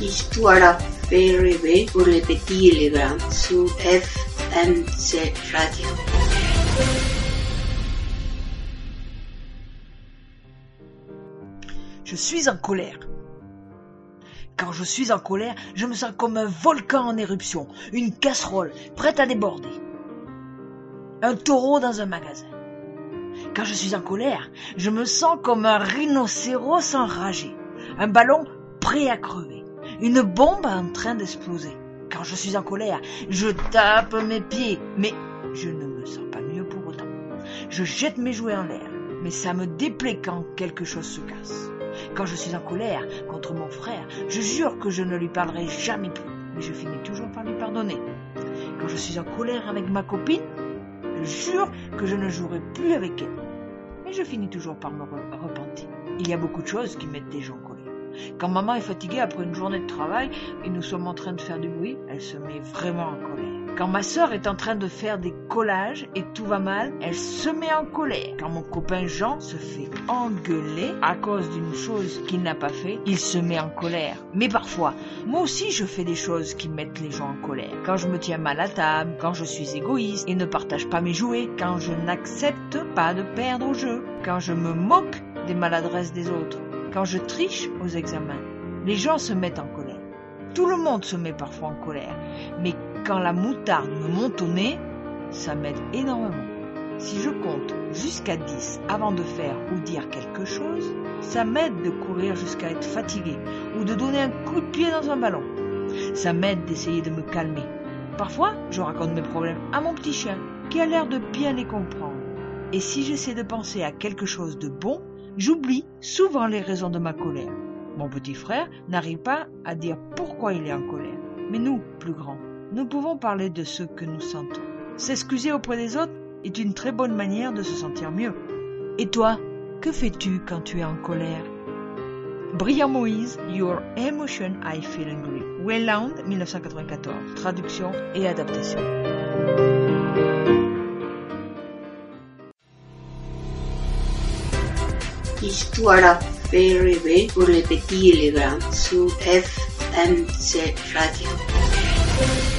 Histoire pour les petits et les grands sur FMC Radio. Je suis en colère. Quand je suis en colère, je me sens comme un volcan en éruption, une casserole prête à déborder, un taureau dans un magasin. Quand je suis en colère, je me sens comme un rhinocéros enragé, un ballon prêt à crever, une bombe en train d'exploser. Quand je suis en colère, je tape mes pieds, mais je ne me sens pas mieux pour autant. Je jette mes jouets en l'air, mais ça me déplaît quand quelque chose se casse. Quand je suis en colère contre mon frère, je jure que je ne lui parlerai jamais plus, mais je finis toujours par lui pardonner. Quand je suis en colère avec ma copine, je jure que je ne jouerai plus avec elle, mais je finis toujours par me repentir. Il y a beaucoup de choses qui mettent des gens en colère. Quand maman est fatiguée après une journée de travail et nous sommes en train de faire du bruit, elle se met vraiment en colère. Quand ma sœur est en train de faire des collages et tout va mal, elle se met en colère. Quand mon copain Jean se fait engueuler à cause d'une chose qu'il n'a pas fait, il se met en colère. Mais parfois, moi aussi je fais des choses qui mettent les gens en colère. Quand je me tiens mal à table, quand je suis égoïste et ne partage pas mes jouets, quand je n'accepte pas de perdre au jeu, quand je me moque des maladresses des autres, quand je triche aux examens. Les gens se mettent en colère. Tout le monde se met parfois en colère. Mais quand la moutarde me monte au nez, ça m'aide énormément. Si je compte jusqu'à 10 avant de faire ou dire quelque chose, ça m'aide de courir jusqu'à être fatigué ou de donner un coup de pied dans un ballon. Ça m'aide d'essayer de me calmer. Parfois, je raconte mes problèmes à mon petit chien qui a l'air de bien les comprendre. Et si j'essaie de penser à quelque chose de bon, j'oublie souvent les raisons de ma colère. Mon petit frère n'arrive pas à dire pourquoi il est en colère. Mais nous, plus grands, nous pouvons parler de ce que nous sentons. S'excuser auprès des autres est une très bonne manière de se sentir mieux. Et toi, que fais-tu quand tu es en colère? Brian Moïse, Your Emotion I Feel Angry. Welland, 1994. Traduction et adaptation. Histoire fait rêver pour les petits et les grands sur FMC Radio.